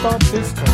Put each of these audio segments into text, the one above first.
Non-stop disco.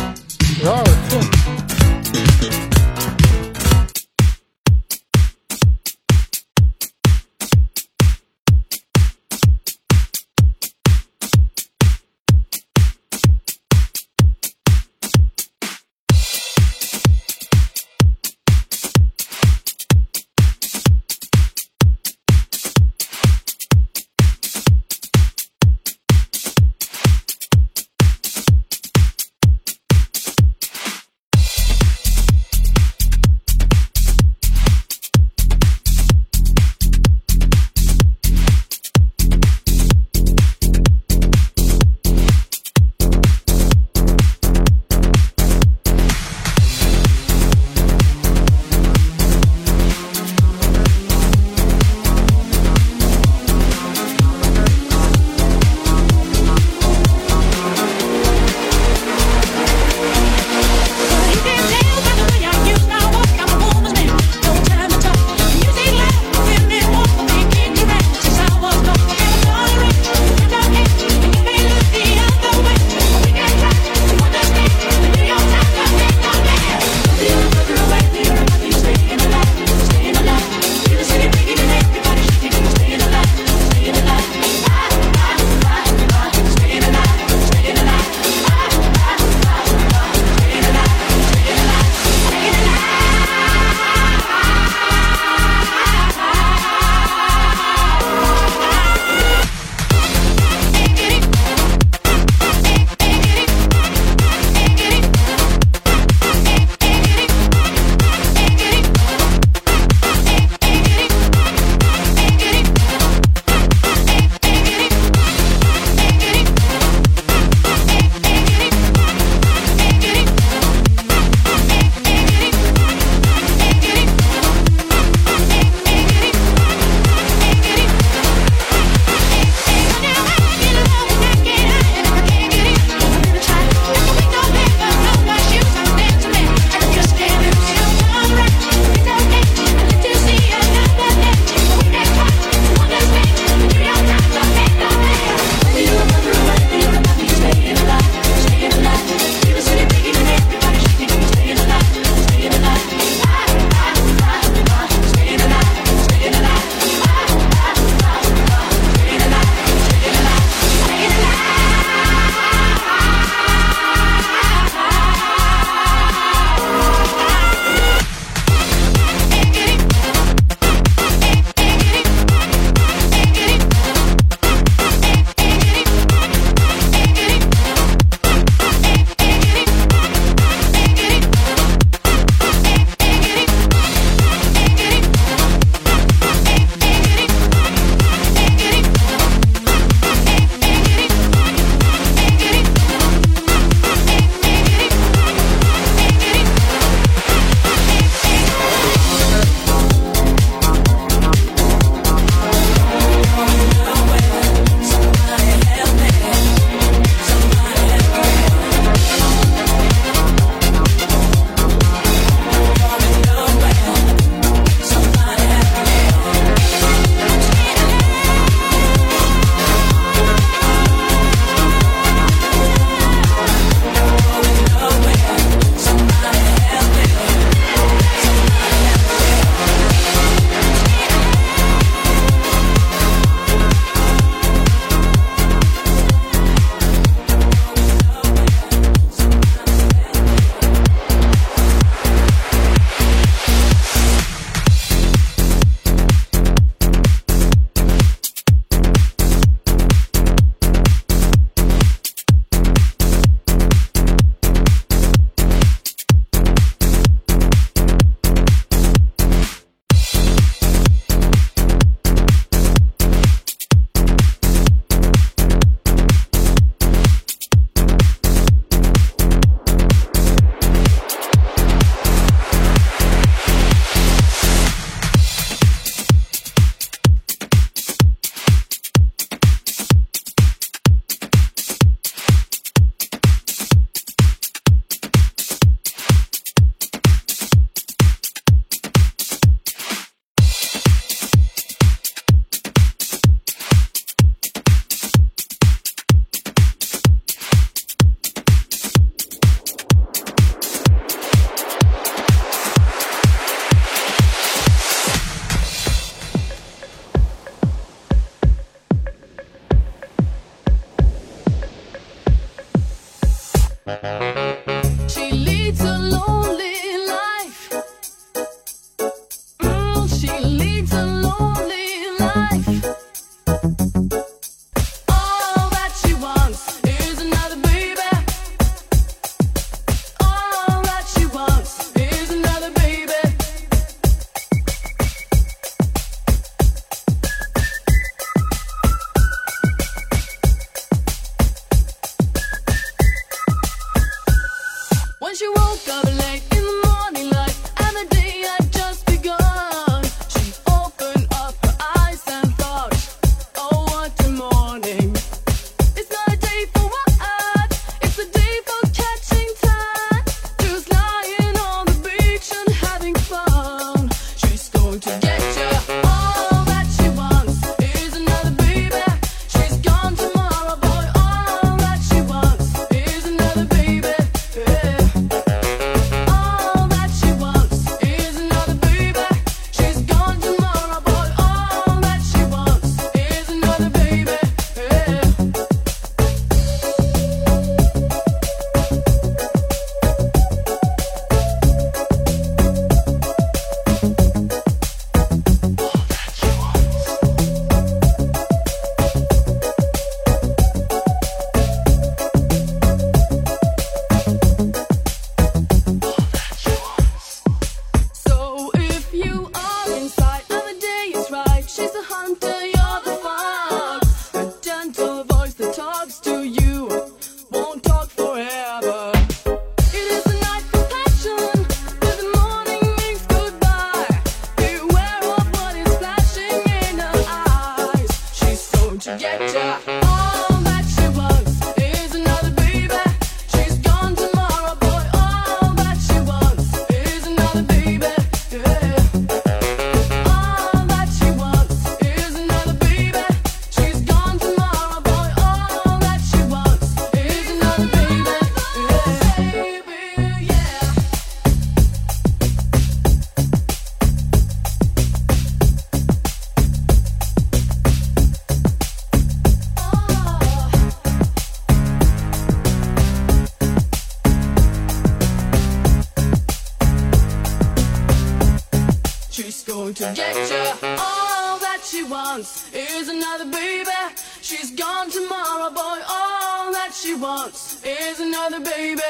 Another baby.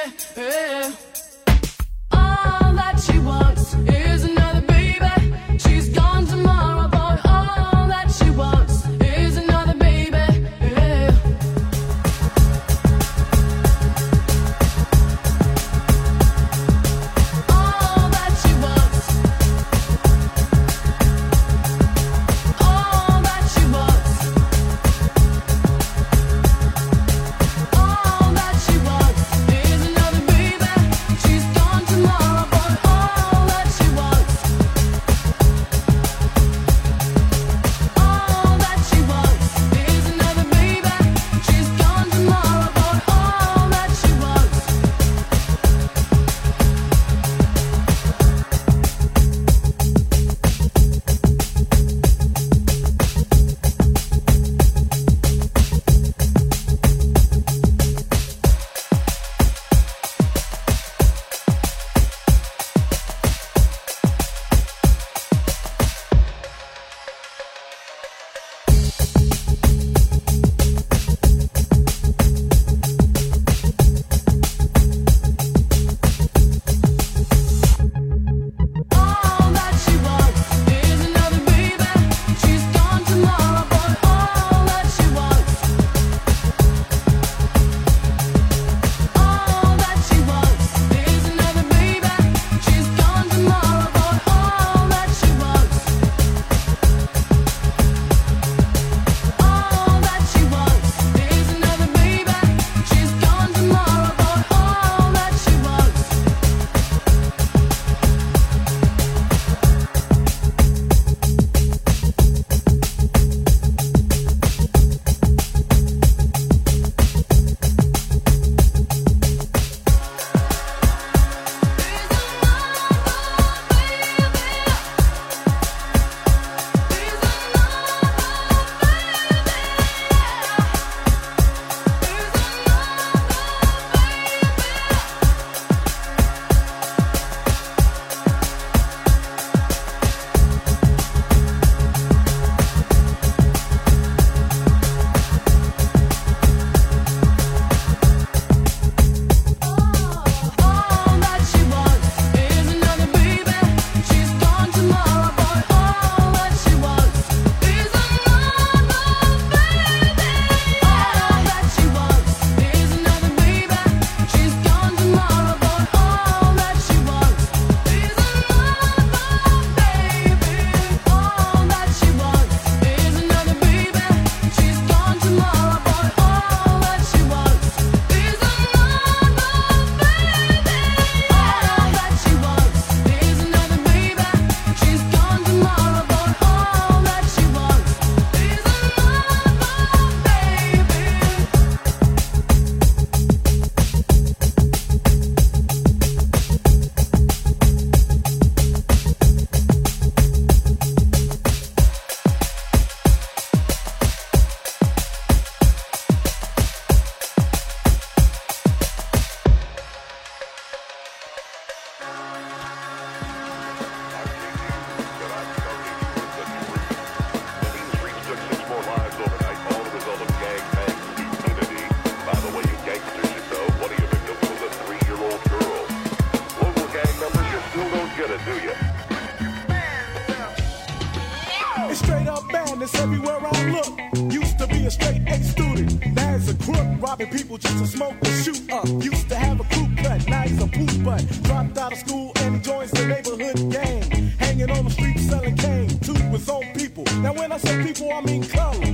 Smoke and shoot up. Used to have a crew cut, now he's a poop butt. Dropped out of school and joins the neighborhood gang. Hanging on the street selling cane to his own people. Now when I say people, I mean color.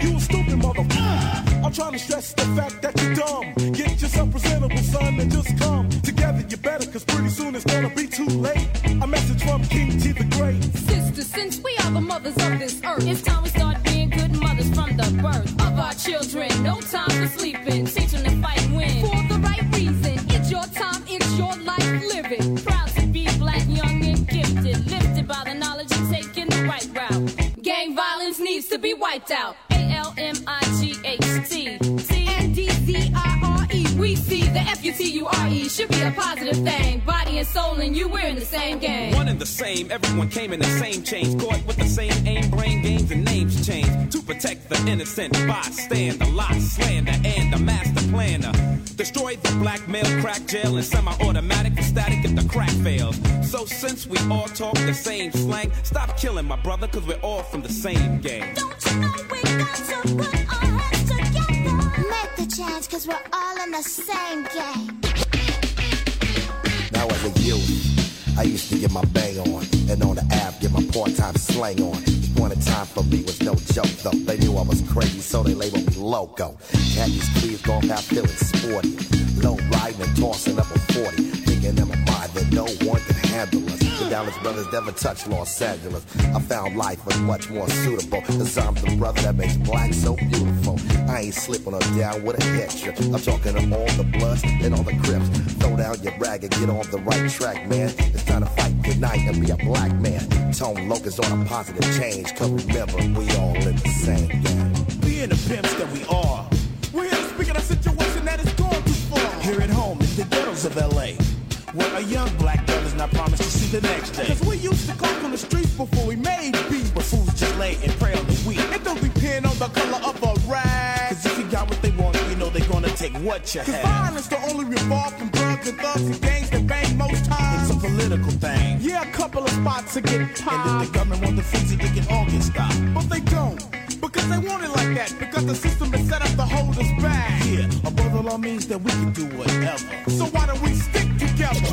You a stupid motherfucker. I'm trying to stress the fact that you're dumb. Get yourself presentable, son, and just come together. You better, cause pretty soon it's gonna be too late. A message from King Tee the Great. Sister, since we are the mothers of this earth, it's time out. A L M I G H T T N D Z I R E. We see the F U T U R E should be a positive thing. Body and soul, and you, we're in the same game. One and the same, everyone came in the same chains, caught with the same aim, brain games, and names changed to protect the innocent bystander, lot slander, and the master planner. Destroy the blackmail, crack jail, and semi-automatic for static if the crack fails. So since we all talk the same slang, stop killing my brother, cause we're all from the same gang. Don't you know we got to put our heads together? Make the change, cause we're all in the same game. Now as a youth, I used to get my bang on, and on the app get my part-time slang on. Point in time for me was no joke though. They knew I was crazy, so they labeled me loco. These kids going out feeling sporty, low riding and tossing up a 40, thinking in my mind that no one can handle us. The Dallas brothers never touched Los Angeles. I found life was much more suitable, cause I'm the brother that makes black so beautiful. I ain't slipping her down with a trip. I'm talking to all the bloods and all the crips. Throw down your rag and get on the right track, man. It's time to fight good night and be a black man. Tone Loc's on a positive change, cause remember, we all in the same game. Being the pimps that we are, we're here to speak of a situation that is going too far. Here at home, in the ghettos of LA, where a young black girl is not promised to see the next day. Cause we used to clock on the streets before we made beats. But fools just lay and pray what you Cause have. violence don't only revolve from drugs and thugs and gangs that bang most times. It's a political thing. Yeah, a couple of spots to get And if the government want to freeze it, they can all get stopped. But they don't. Because they want it like that. Because the system is set up to hold us back. Yeah, a brother law means that we can do whatever. So why don't we stick together?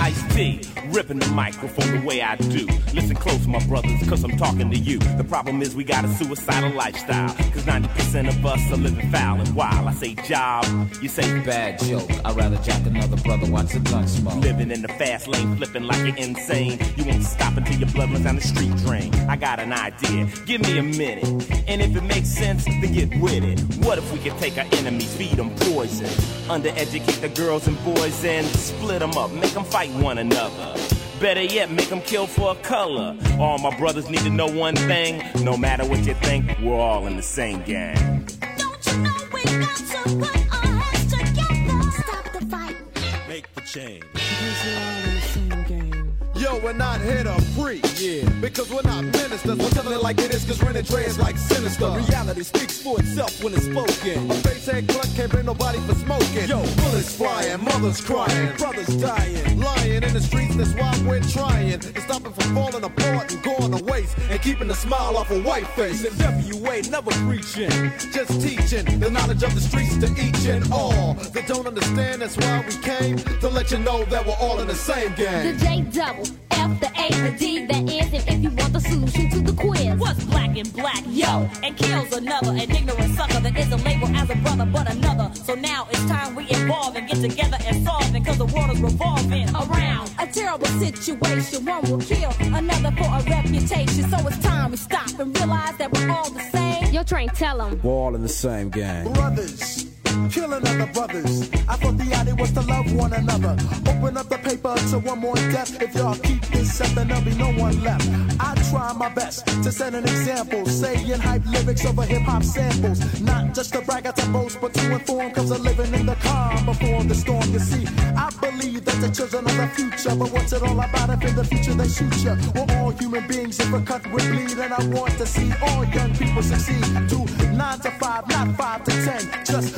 Ice T, ripping the microphone the way I do. Listen close, my brothers, cause I'm talking to you. The problem is we got a suicidal lifestyle. Cause 90% of us are living foul and wild. I say job, you say Bad joke. I'd rather jack another brother watch the gun smoke. Living in the fast lane, flipping like you're insane. You won't stop until your blood runs down the street drain. I got an idea, give me a minute. And if it makes sense, then get with it. What if we could take our enemies, feed them poison? Undereducate the girls and boys and split them up, make them fight one another. Better yet, make them kill for a color. All my brothers need to know one thing no matter what you think, we're all in the same gang. Don't you know we got to put our heads together? Stop the fight. Make the change. Yo, we're not here to preach. Yeah. Because we're not ministers. We're telling it like it is, cause Ren and Dre is like sinister. Reality speaks for itself when it's spoken. A face head cluck can't bring nobody for smoking. Yo, bullets flying, mothers crying, brothers dying. Lying in the streets, that's why we're trying. To stop it from falling apart and going to waste. And keeping the smile off a white face. And WA never preaching, just teaching the knowledge of the streets to each and all. That don't understand, that's why we came. To let you know that we're all in the same game. The. J double, F the A, the D, that is, and if you want the solution to the quiz. What's black and black, yo, and kills another, an ignorant sucker that isn't labeled as a brother but another. So now it's time we evolve and get together and solve it, cause the world is revolving around. A terrible situation, one will kill another for a reputation. So it's time we stop and realize that we're all the same. Yo, train, tell them. We're all in the same gang. Brothers. Killing other brothers. I thought the idea was to love one another. Open up the paper to one more death. If y'all keep this up, then there'll be no one left. I try my best to set an example. Saying hype lyrics over hip hop samples. Not just to brag, I to boast, but to inform. Cause I'm living in the calm before the storm. You see, I believe that the children are the future. But what's it all about if in the future they shoot you? We're all human beings. If a cut would bleed, and I want to see all young people succeed. To nine to five, not five to ten. Just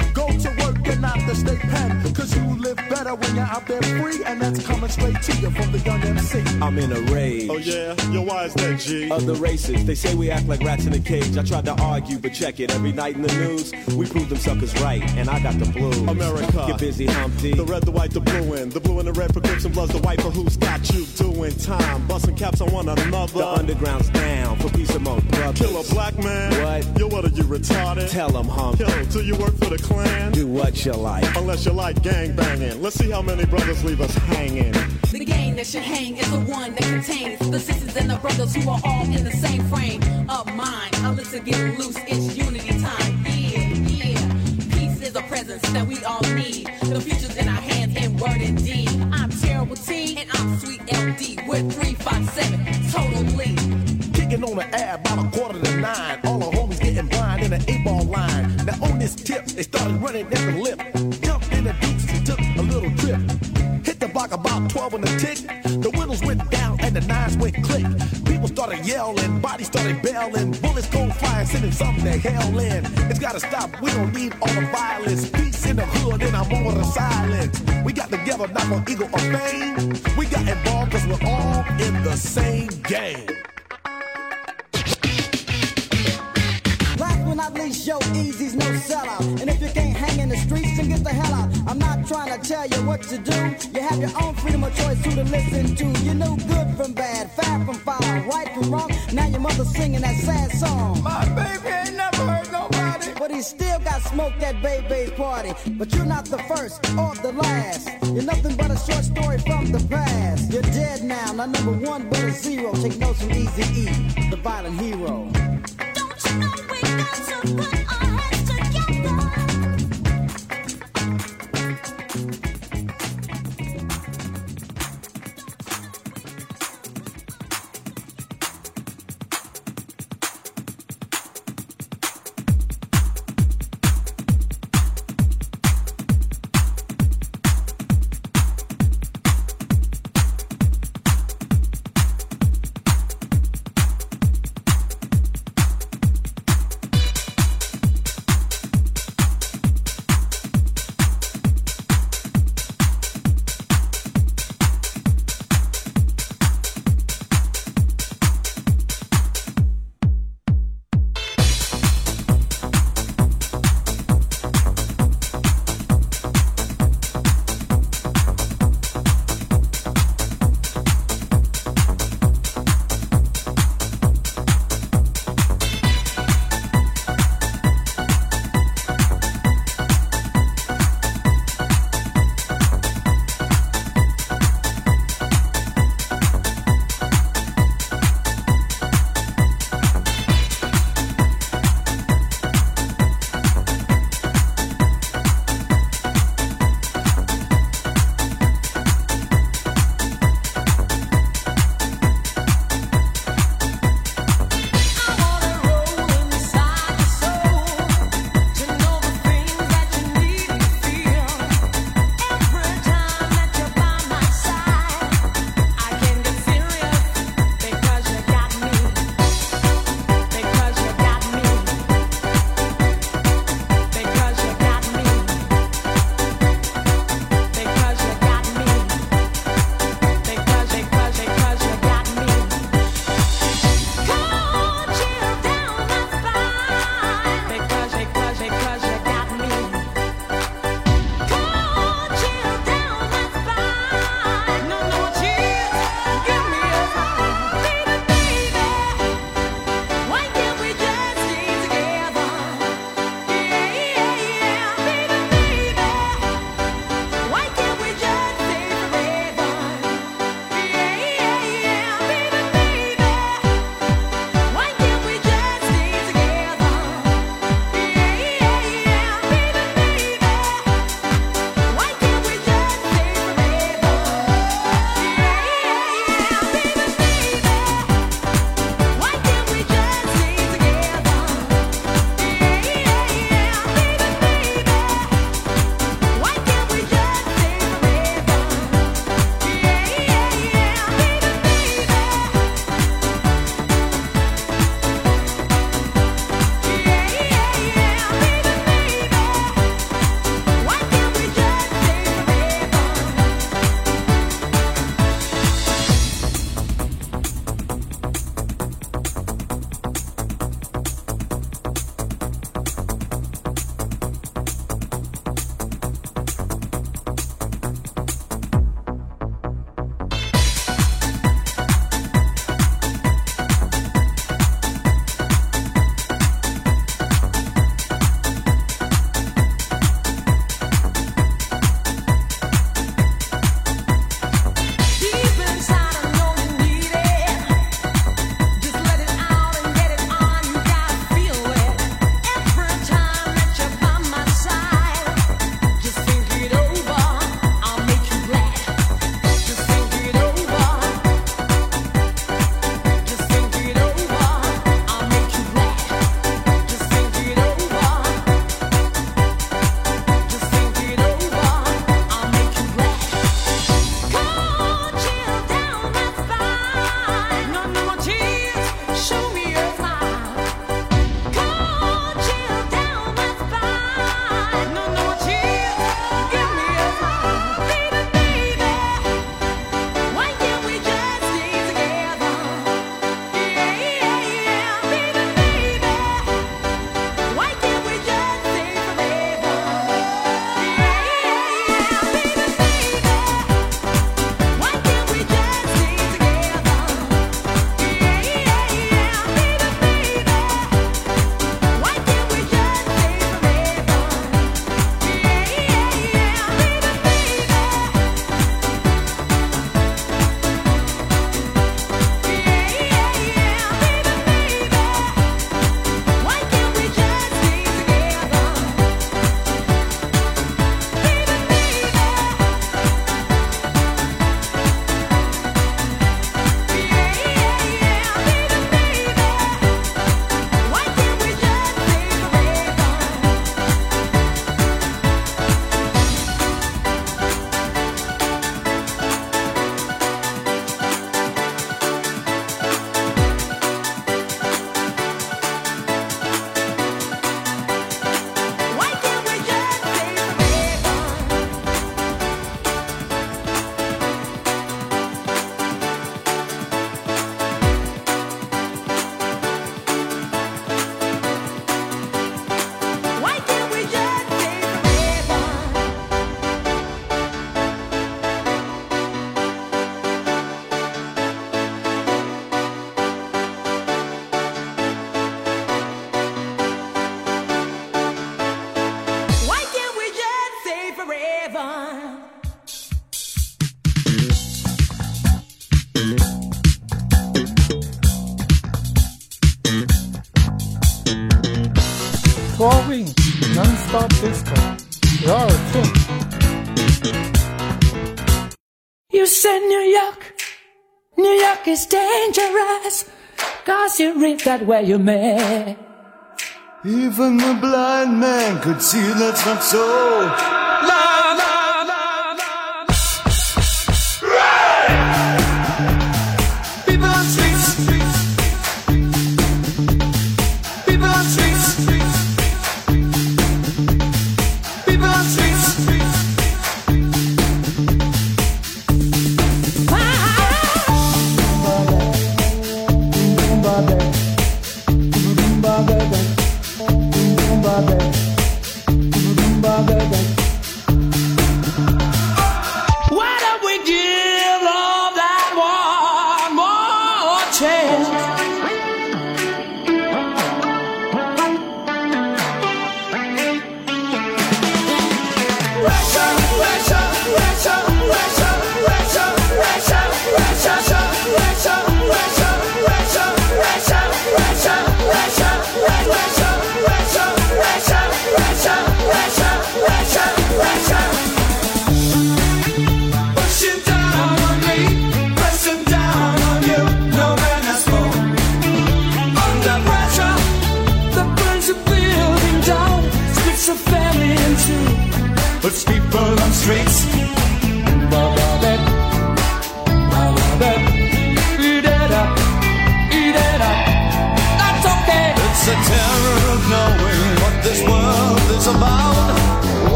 better when you're out there free. And that's coming straight to you from the young MC. I'm in a rage. Oh yeah? Yo, why is that, G? Other the races, they say we act like rats in a cage. I tried to argue, but check it. Every night in the news, we prove them suckers right, and I got the blues. America. Get busy, Humpty. The red, the white, the blue, and the blue and the red for Crips and Bloods, the white for who's got you doing time. Busting caps on one another. The underground's down for peace among brothers. Kill a black man. What? Yo, what are you retarded? Tell them, Humpty. Yo, do you work for the Klan? Do what you like. Unless you like gang banging. Let's see how many brothers leave us hanging. The game that should hang is the one that contains the sisters and the brothers who are all in the same frame of mind. I'm listen, get loose, it's unity time. Yeah, yeah. Peace is a presence that we all need. The future's in our hands in word and deed. I'm Terrible T and I'm Sweet LD. We're 357, totally. Kicking on the air about a quarter to nine. All the homies getting blind in an eight ball line. Now on this tip, they started running at 12 in the tick. The windows went down and the nines went click. People started yelling, bodies started bailing, bullets go flying, sending something to hell in. It's gotta stop, we don't need all the violence. Peace in the hood, and I'm over the silence. We got together not for ego or fame. We got involved cause we're all in the same game. Tell you what to do. You have your own freedom of choice who to listen to. You know good from bad, fat from foul, right from wrong. Now your mother's singing that sad song. My baby ain't never hurt nobody. But he still got smoked at Baby's party. But you're not the first or the last. You're nothing but a short story from the past. You're dead now, not number one but a zero. Take notes from Easy E, the violent hero. dangerous, cause you reap that where you may. Even the blind man could see that's not so.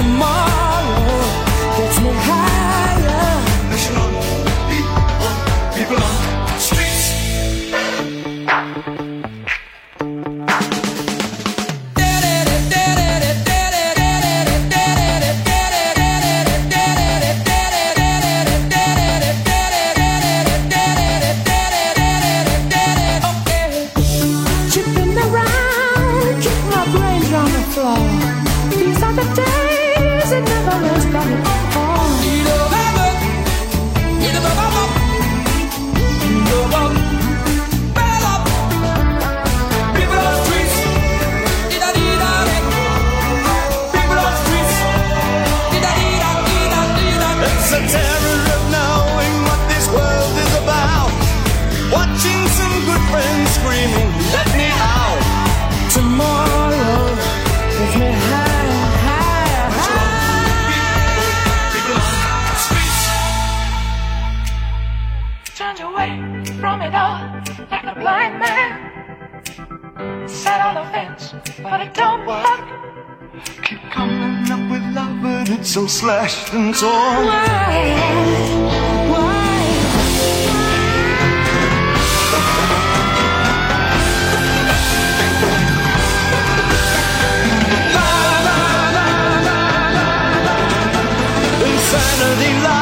tomorrow from it all like a blind man. set on the fence, but it don't work. Keep coming up with love, but it's so slashed and torn. Why? Why? Insanity